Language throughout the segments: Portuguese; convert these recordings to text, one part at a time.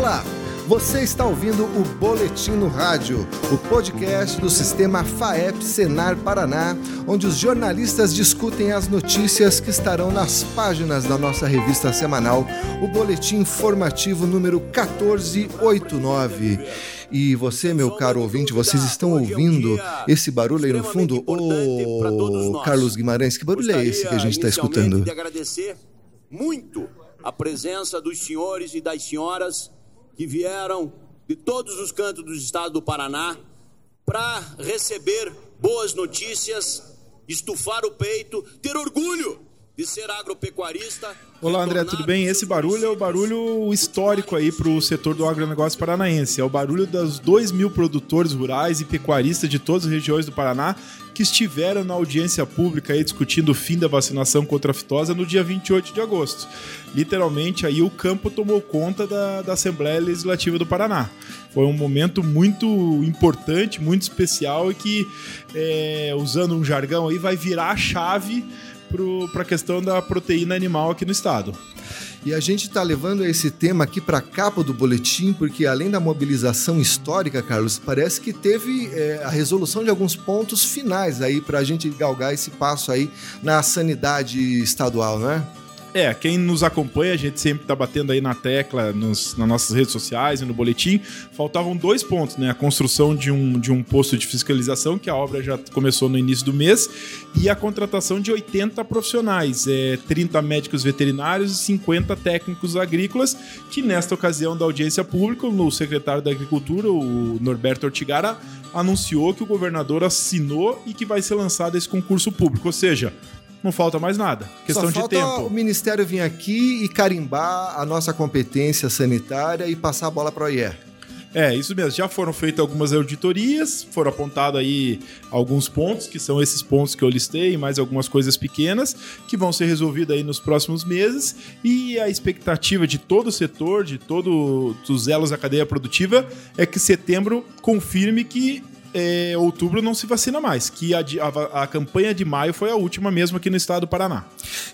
Olá, você está ouvindo o Boletim no Rádio, o podcast do sistema FAEP Senar Paraná, onde os jornalistas discutem as notícias que estarão nas páginas da nossa revista semanal, o Boletim Informativo número 1489. E você, meu caro ouvinte, vocês estão ouvindo esse barulho aí no fundo? Ô, Carlos Guimarães, que barulho é esse que a gente está escutando? muito a presença dos senhores e das senhoras que vieram de todos os cantos do estado do Paraná para receber boas notícias, estufar o peito, ter orgulho de ser agropecuarista. Olá, André, tudo bem? Esse barulho é o barulho histórico aí para o setor do agronegócio paranaense. É o barulho dos 2 mil produtores rurais e pecuaristas de todas as regiões do Paraná que estiveram na audiência pública aí discutindo o fim da vacinação contra a fitosa no dia 28 de agosto. Literalmente, aí o campo tomou conta da, da Assembleia Legislativa do Paraná. Foi um momento muito importante, muito especial e que, é, usando um jargão aí, vai virar a chave para a questão da proteína animal aqui no estado. E a gente está levando esse tema aqui para a capa do boletim, porque além da mobilização histórica, Carlos, parece que teve é, a resolução de alguns pontos finais aí para a gente galgar esse passo aí na sanidade estadual, não é? É, quem nos acompanha, a gente sempre tá batendo aí na tecla nos, nas nossas redes sociais e no boletim. Faltavam dois pontos, né? A construção de um, de um posto de fiscalização, que a obra já começou no início do mês, e a contratação de 80 profissionais, é, 30 médicos veterinários e 50 técnicos agrícolas, que nesta ocasião da audiência pública, o secretário da Agricultura, o Norberto Ortigara, anunciou que o governador assinou e que vai ser lançado esse concurso público. Ou seja, não falta mais nada. Questão de tempo. o Ministério vir aqui e carimbar a nossa competência sanitária e passar a bola para o IER. É, isso mesmo. Já foram feitas algumas auditorias, foram apontados aí alguns pontos, que são esses pontos que eu listei, e mais algumas coisas pequenas, que vão ser resolvidas aí nos próximos meses. E a expectativa de todo o setor, de todos os elos da cadeia produtiva, é que setembro confirme que é, outubro não se vacina mais, que a, a, a, campanha de maio foi a última mesmo aqui no estado do Paraná.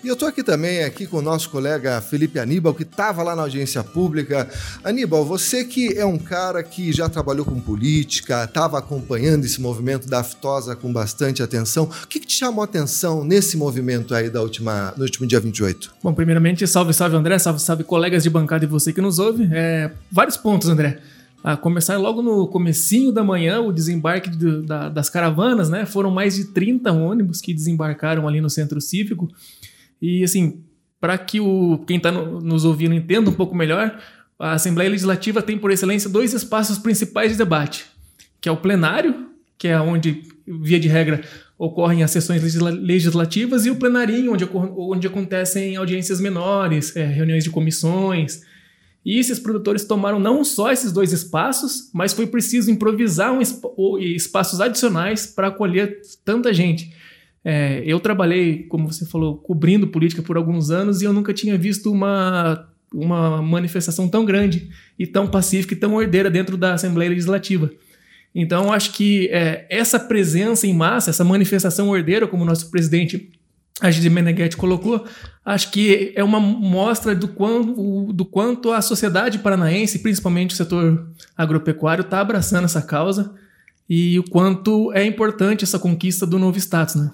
E eu estou aqui também aqui com o nosso colega Felipe Aníbal, que estava lá na audiência pública. Aníbal, você que é um cara que já trabalhou com política, estava acompanhando esse movimento da aftosa com bastante atenção. O que, que, te chamou a atenção nesse movimento aí da última, no último dia 28? Bom, primeiramente, salve, salve André, salve, salve colegas de bancada e você que nos ouve. É, vários pontos, André a começar logo no comecinho da manhã, o desembarque de, da, das caravanas, né? Foram mais de 30 ônibus que desembarcaram ali no centro cívico. E assim, para que o quem está no, nos ouvindo entenda um pouco melhor, a Assembleia Legislativa tem por excelência dois espaços principais de debate, que é o plenário, que é onde via de regra ocorrem as sessões legislativas, e o plenarinho, onde, onde acontecem audiências menores, é, reuniões de comissões, e esses produtores tomaram não só esses dois espaços, mas foi preciso improvisar um espaços adicionais para acolher tanta gente. É, eu trabalhei, como você falou, cobrindo política por alguns anos e eu nunca tinha visto uma, uma manifestação tão grande e tão pacífica e tão ordeira dentro da Assembleia Legislativa. Então, acho que é, essa presença em massa, essa manifestação ordeira, como o nosso presidente a Gide Meneghetti colocou, acho que é uma mostra do quanto, do quanto a sociedade paranaense, principalmente o setor agropecuário, está abraçando essa causa e o quanto é importante essa conquista do novo status, né?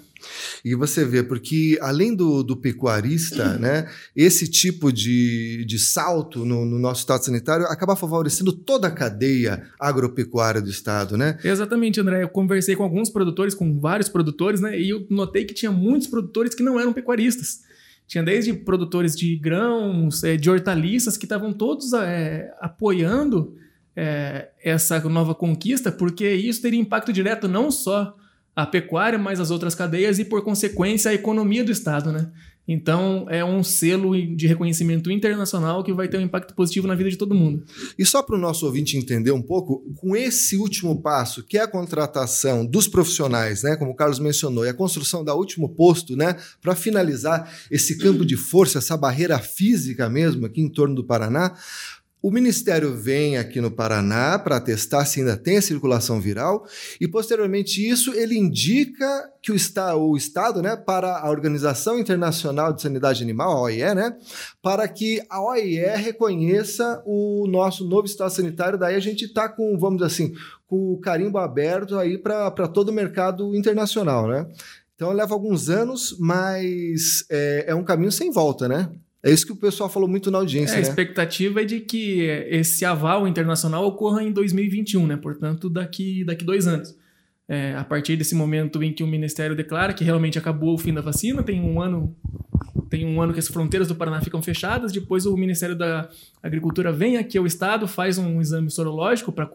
E você vê, porque além do, do pecuarista, né, esse tipo de, de salto no, no, nosso estado sanitário acaba favorecendo toda a cadeia agropecuária do estado, né? Exatamente, André. Eu conversei com alguns produtores, com vários produtores, né, e eu notei que tinha muitos produtores que não eram pecuaristas. Tinha desde produtores de grãos, é, de hortaliças, que estavam todos é, apoiando é, essa nova conquista, porque isso teria impacto direto não só a pecuária, mas as outras cadeias e, por consequência, a economia do Estado, né? Então, é um selo de reconhecimento internacional que vai ter um impacto positivo na vida de todo mundo. E só para o nosso ouvinte entender um pouco, com esse último passo, que é a contratação dos profissionais, né, como o Carlos mencionou, e a construção da último posto, né, para finalizar esse campo de força, essa barreira física mesmo aqui em torno do Paraná, O Ministério vem aqui no Paraná para testar se ainda tem a circulação viral e, posteriormente isso, ele indica que o, está, o Estado, né, para a Organização Internacional de Sanidade Animal, a OIE, né, para que a OIE reconheça o nosso novo estado sanitário. Daí a gente está com, vamos dizer assim, com o carimbo aberto aí para todo o mercado internacional, né? Então leva alguns anos, mas é, é um caminho sem volta, né? É isso que o pessoal falou muito na audiência. É, a né? expectativa é de que esse aval internacional ocorra em 2021, né? Portanto, daqui, daqui dois anos. É, a partir desse momento em que o Ministério declara que realmente acabou o fim da vacina, tem um ano tem um ano que as fronteiras do Paraná ficam fechadas, depois o Ministério da Agricultura vem aqui ao estado, faz um exame sorológico para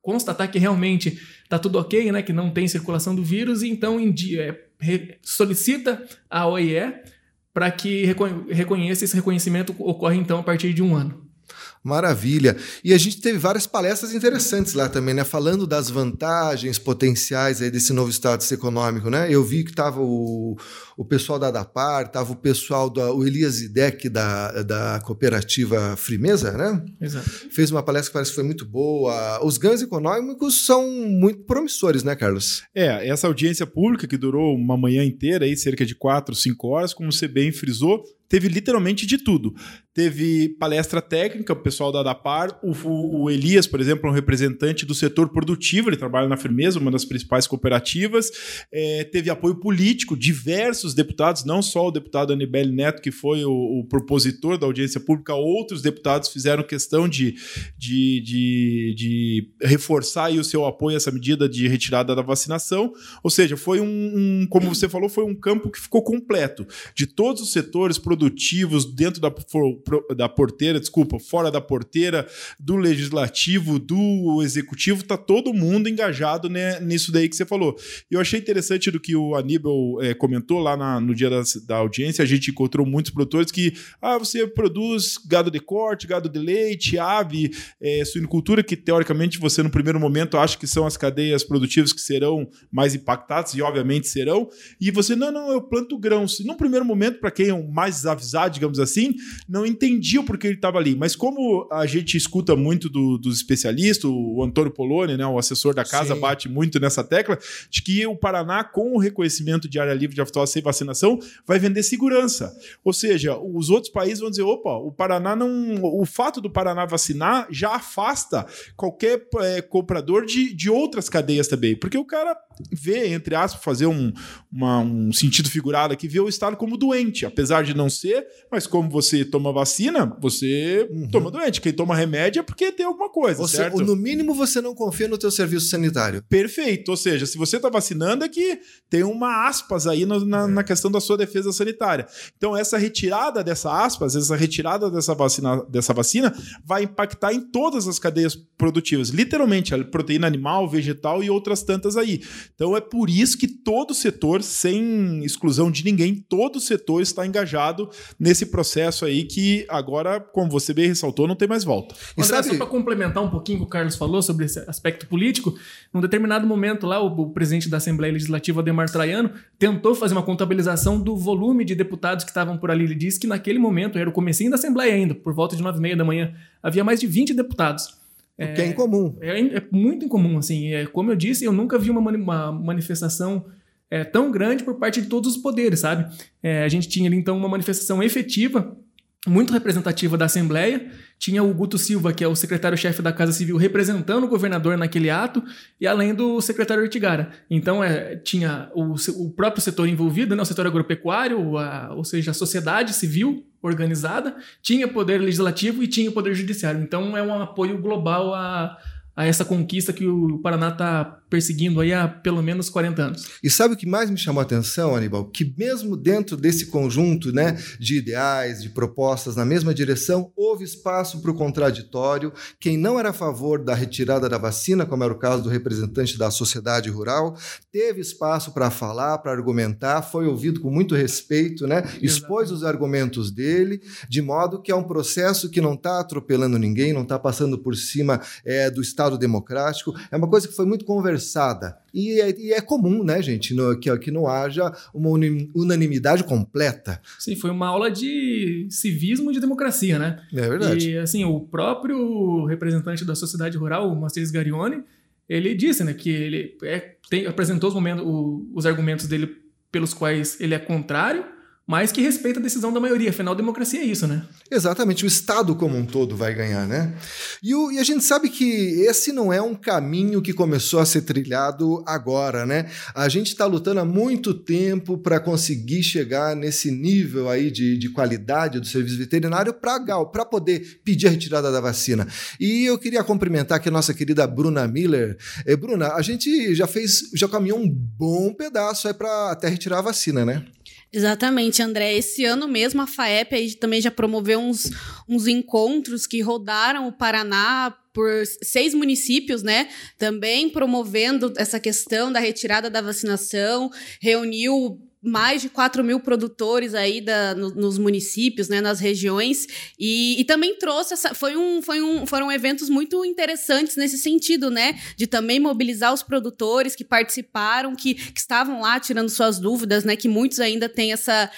constatar que realmente está tudo ok, né, que não tem circulação do vírus, e então é, solicita a OIE para que reconheça esse reconhecimento ocorre então a partir de um ano. Maravilha. E a gente teve várias palestras interessantes lá também, né? Falando das vantagens potenciais aí desse novo status econômico, né? Eu vi que estava o, o pessoal da Adapar, estava o pessoal do o Elias Idec da, da cooperativa Frimeza, né? Exato. Fez uma palestra que parece que foi muito boa. Os ganhos econômicos são muito promissores, né, Carlos? É, essa audiência pública que durou uma manhã inteira, aí, cerca de quatro, cinco horas, como você bem frisou, teve literalmente de tudo. Teve palestra técnica, o pessoal da ADAPAR, o, o, Elias, por exemplo, é um representante do setor produtivo, ele trabalha na Firmeza, uma das principais cooperativas. É, teve apoio político, diversos deputados, não só o deputado Anibele Neto, que foi o, o propositor da audiência pública, outros deputados fizeram questão de, de, de, de reforçar o seu apoio a essa medida de retirada da vacinação. Ou seja, foi um, um, como você falou, foi um campo que ficou completo, de todos os setores produtivos, dentro da da porteira, desculpa, fora da porteira, do legislativo, do executivo, tá todo mundo engajado né, nisso daí que você falou. Eu achei interessante do que o Aníbal é, comentou lá na, no dia da, da, audiência, a gente encontrou muitos produtores que, ah, você produz gado de corte, gado de leite, ave, é, suinocultura, que teoricamente você no primeiro momento acha que são as cadeias produtivas que serão mais impactadas, e obviamente serão, e você, não, não, eu planto grãos. Num primeiro momento, para quem é mais avisado, digamos assim, não entendia o porquê ele estava ali. Mas como a gente escuta muito do, dos especialistas, o Antônio Poloni, né, o assessor da casa, Sim. bate muito nessa tecla, de que o Paraná, com o reconhecimento de área livre de aftosa sem vacinação, vai vender segurança. Ou seja, os outros países vão dizer, opa, o Paraná não... O fato do Paraná vacinar já afasta qualquer é, comprador de, de outras cadeias também. Porque o cara vê, entre aspas, fazer um, uma, um sentido figurado aqui, vê o Estado como doente, apesar de não ser, mas como você toma vacina, você uhum. toma doente. Quem toma remédio é porque tem alguma coisa, ou certo? no mínimo você não confia no teu serviço sanitário. Perfeito. Ou seja, se você está vacinando é que tem uma aspas aí no, na, é. na, questão da sua defesa sanitária. Então, essa retirada dessa aspas, essa retirada dessa vacina, dessa vacina vai impactar em todas as cadeias produtivas. Literalmente, a proteína animal, vegetal e outras tantas aí. Então, é por isso que todo setor, sem exclusão de ninguém, todo setor está engajado nesse processo aí que agora, como você bem ressaltou, não tem mais volta. André, sabe... só para complementar um pouquinho o que o Carlos falou sobre esse aspecto político, num determinado momento lá, o, o presidente da Assembleia Legislativa, Ademar Traiano, tentou fazer uma contabilização do volume de deputados que estavam por ali. Ele disse que naquele momento, era o comecinho da Assembleia ainda, por volta de nove e meia da manhã, havia mais de 20 deputados. O que é incomum. É, é, muito incomum, assim. É, como eu disse, eu nunca vi uma, mani uma manifestação é, tão grande por parte de todos os poderes, sabe? É, a gente tinha ali, então, uma manifestação efetiva muito representativa da Assembleia. Tinha o Guto Silva, que é o secretário-chefe da Casa Civil, representando o governador naquele ato, e além do secretário Ortigara. Então, é, tinha o, o, próprio setor envolvido, né, o setor agropecuário, a, ou seja, a sociedade civil organizada, tinha poder legislativo e tinha poder judiciário. Então, é um apoio global a, a essa conquista que o Paraná está perseguindo aí há pelo menos 40 anos. E sabe o que mais me chamou a atenção, Aníbal? Que mesmo dentro desse conjunto né, de ideais, de propostas na mesma direção, houve espaço para o contraditório. Quem não era a favor da retirada da vacina, como era o caso do representante da sociedade rural, teve espaço para falar, para argumentar, foi ouvido com muito respeito, né? expôs os argumentos dele, de modo que é um processo que não está atropelando ninguém, não está passando por cima é, do Estado Estado democrático, é uma coisa que foi muito conversada. E é, e é comum, né, gente, no, que, que não haja uma unanimidade completa. Sim, foi uma aula de civismo e de democracia, né? É verdade. E, assim, o próprio representante da sociedade rural, o Masteris Garione, ele disse, né, que ele é, tem, apresentou os, momentos, o, os argumentos dele pelos quais ele é contrário mas que respeita a decisão da maioria. Afinal, democracia é isso, né? Exatamente, o Estado como um todo vai ganhar, né? E, o, e, a gente sabe que esse não é um caminho que começou a ser trilhado agora, né? A gente está lutando há muito tempo para conseguir chegar nesse nível aí de, de qualidade do serviço veterinário para poder pedir a retirada da vacina. E eu queria cumprimentar aqui a nossa querida Bruna Miller. É, Bruna, a gente já fez, já caminhou um bom pedaço aí para até retirar a vacina, né? Exatamente, André. Esse ano mesmo a FAEP aí também já promoveu uns, uns encontros que rodaram o Paraná por seis municípios, né? Também promovendo essa questão da retirada da vacinação, reuniu mais de 4 mil produtores aí da, no, nos municípios, né, nas regiões, e, e, também trouxe essa. Foi um, foi um, foram eventos muito interessantes nesse sentido, né? De também mobilizar os produtores que participaram, que, que estavam lá tirando suas dúvidas, né? Que muitos ainda têm essa,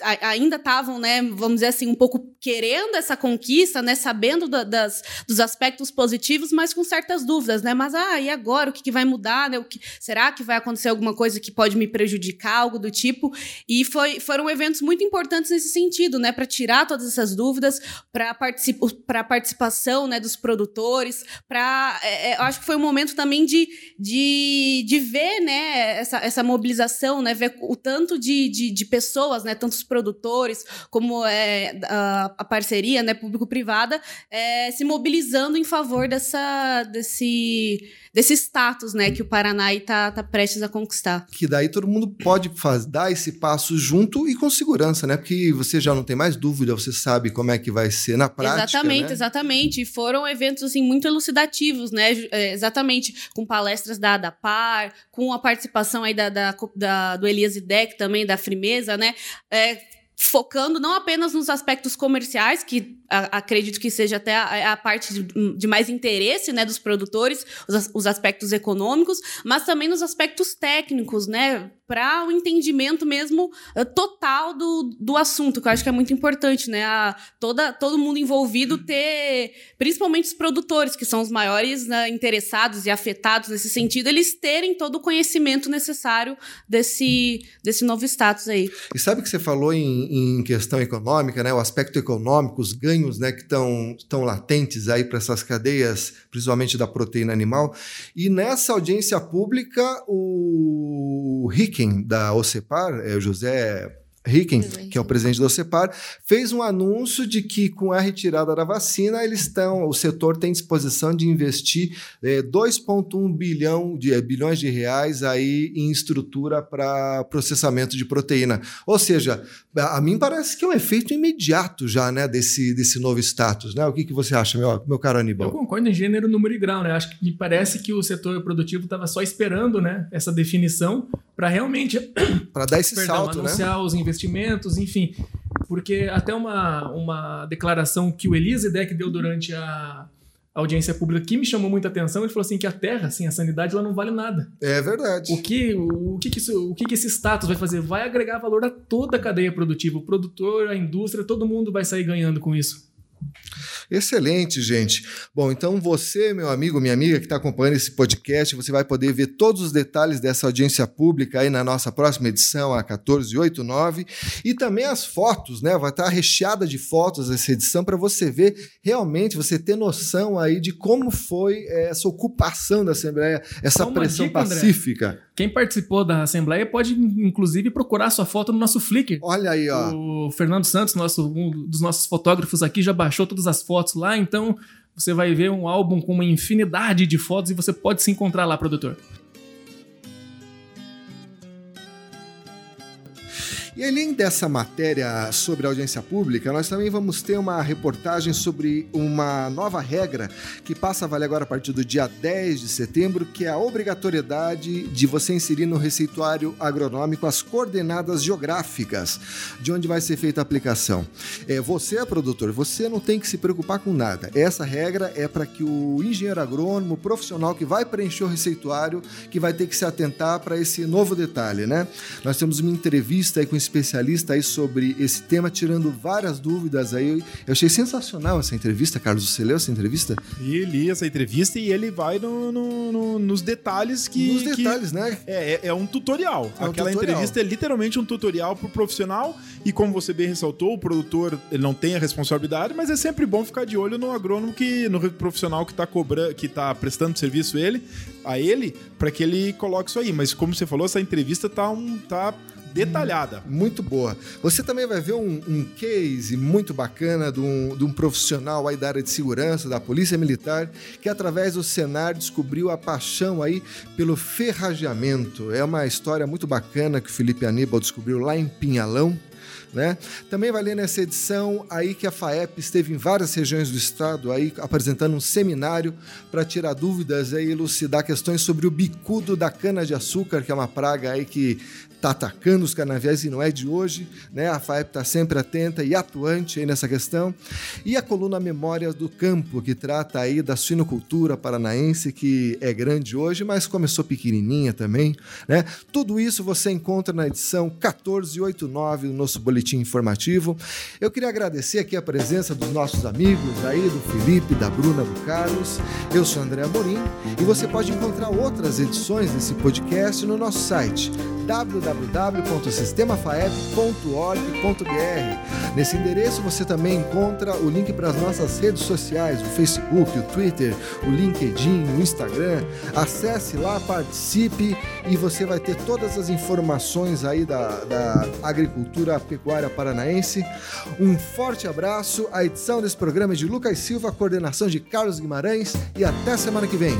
ainda estavam, né, vamos dizer assim, um pouco querendo essa conquista, né, sabendo da, das, dos aspectos positivos, mas com certas dúvidas, né, mas ah, e agora? O que, que vai mudar, né, o que, será que vai acontecer alguma coisa que pode me prejudicar, algo do tipo, e foi, foram eventos muito importantes nesse sentido, né, para tirar todas essas dúvidas, para a participação, né, dos produtores, para, é, é, acho que foi um momento também de, de, de ver, né, essa, essa mobilização, né, ver o tanto de, de, de pessoas, né, tantos produtores, como é, a, a parceria né, público-privada, é, se mobilizando em favor dessa, desse, desse status né, que o Paraná está tá prestes a conquistar. Que daí todo mundo pode faz, dar esse passo junto e com segurança, né? Porque você já não tem mais dúvida, você sabe como é que vai ser na prática. Exatamente, né? exatamente. E foram eventos assim, muito elucidativos, né? É, exatamente, com palestras da ADAPAR, com a participação aí da, da, da do Elias Idec também, da Frimeza, né? É, focando não apenas nos aspectos comerciais, que a, acredito que seja até a, a parte de, de, mais interesse né, dos produtores, os, os, aspectos econômicos, mas também nos aspectos técnicos, né? Para o entendimento mesmo uh, total do, do assunto, que eu acho que é muito importante, né? A, toda, todo mundo envolvido ter, principalmente os produtores, que são os maiores né, interessados e afetados nesse sentido, eles terem todo o conhecimento necessário desse, desse novo status aí. E sabe que você falou em, em questão econômica, né? O aspecto econômico, os ganhos né, que estão latentes aí para essas cadeias, principalmente da proteína animal. E nessa audiência pública, o Ricken, da OCEPAR, é o José Ricken, que é o presidente do CEPAR, fez um anúncio de que com a retirada da vacina, eles estão, o setor tem disposição de investir é, 2,1 bilhão de é, bilhões de reais aí em estrutura para processamento de proteína. Ou seja, a, a, mim parece que é um efeito imediato já, né, desse, desse novo status, né? O que, que você acha, meu, meu caro Aníbal? Eu concordo em gênero, número e grau, né? Acho que me parece que o setor produtivo estava só esperando, né, essa definição para realmente para dar esse perdão, salto, né? anunciar né? os investimentos, enfim. Porque até uma, uma declaração que o Elisedec deu durante a audiência pública que me chamou muita atenção, ele falou assim que a terra, assim, a sanidade, ela não vale nada. É verdade. O que, o, o que, que, isso, o que, que esse status vai fazer? Vai agregar valor a toda a cadeia produtiva. O produtor, a indústria, todo mundo vai sair ganhando com isso. Excelente, gente. Bom, então você, meu amigo, minha amiga que está acompanhando esse podcast, você vai poder ver todos os detalhes dessa audiência pública aí na nossa próxima edição, a 1489, e também as fotos, né? Vai estar tá recheada de fotos essa edição para você ver realmente, você ter noção aí de como foi essa ocupação da Assembleia, essa pressão dica, pacífica. André. Quem participou da Assembleia pode, inclusive, procurar sua foto no nosso Flickr. Olha aí, ó. O Fernando Santos, nosso, um dos nossos fotógrafos aqui, já baixou todas as fotos lá, então você vai ver um álbum com uma infinidade de fotos e você pode se encontrar lá, produtor. E além dessa matéria sobre audiência pública, nós também vamos ter uma reportagem sobre uma nova regra que passa a valer agora a partir do dia 10 de setembro, que é a obrigatoriedade de você inserir no receituário agronômico as coordenadas geográficas de onde vai ser feita a aplicação. É, você é produtor, você não tem que se preocupar com nada. Essa regra é para que o engenheiro agrônomo, profissional que vai preencher o receituário, que vai ter que se atentar para esse novo detalhe, né? Nós temos uma entrevista aí com especialista aí sobre esse tema, tirando várias dúvidas aí. Eu achei sensacional essa entrevista, Carlos. Você leu essa entrevista? E li essa entrevista e ele vai no, no, no, nos detalhes que. Nos detalhes, que né? É, é, é, um tutorial. É um Aquela tutorial. entrevista é literalmente um tutorial pro profissional. E como você bem ressaltou, o produtor ele não tem a responsabilidade, mas é sempre bom ficar de olho no agrônomo que, no profissional que está cobrando, que tá prestando serviço ele, a ele, para que ele coloque isso aí. Mas como você falou, essa entrevista tá um. tá detalhada. Muito boa. Você também vai ver um, um case muito bacana de um, de um, profissional aí da área de segurança, da Polícia Militar, que através do Senar descobriu a paixão aí pelo ferrageamento. É uma história muito bacana que o Felipe Aníbal descobriu lá em Pinhalão, né? Também vai ler nessa edição aí que a FAEP esteve em várias regiões do estado aí apresentando um seminário para tirar dúvidas e elucidar questões sobre o bicudo da cana de açúcar, que é uma praga aí que está atacando os canaviais e não é de hoje, né? A FAEP está sempre atenta e atuante aí nessa questão. E a coluna Memórias do Campo, que trata aí da suinocultura paranaense, que é grande hoje, mas começou pequenininha também, né? Tudo isso você encontra na edição 1489 do nosso boletim informativo. Eu queria agradecer aqui a presença dos nossos amigos aí, do Felipe, da Bruna, do Carlos. Eu sou André Amorim e você pode encontrar outras edições desse podcast no nosso site www.sistemafaep.org.br. Nesse endereço você também encontra o link para as nossas redes sociais, o Facebook, o Twitter, o LinkedIn, o Instagram. Acesse lá, participe e você vai ter todas as informações aí da, da agricultura pecuária paranaense. Um forte abraço. A edição desse programa é de Lucas Silva, coordenação de Carlos Guimarães e até semana que vem.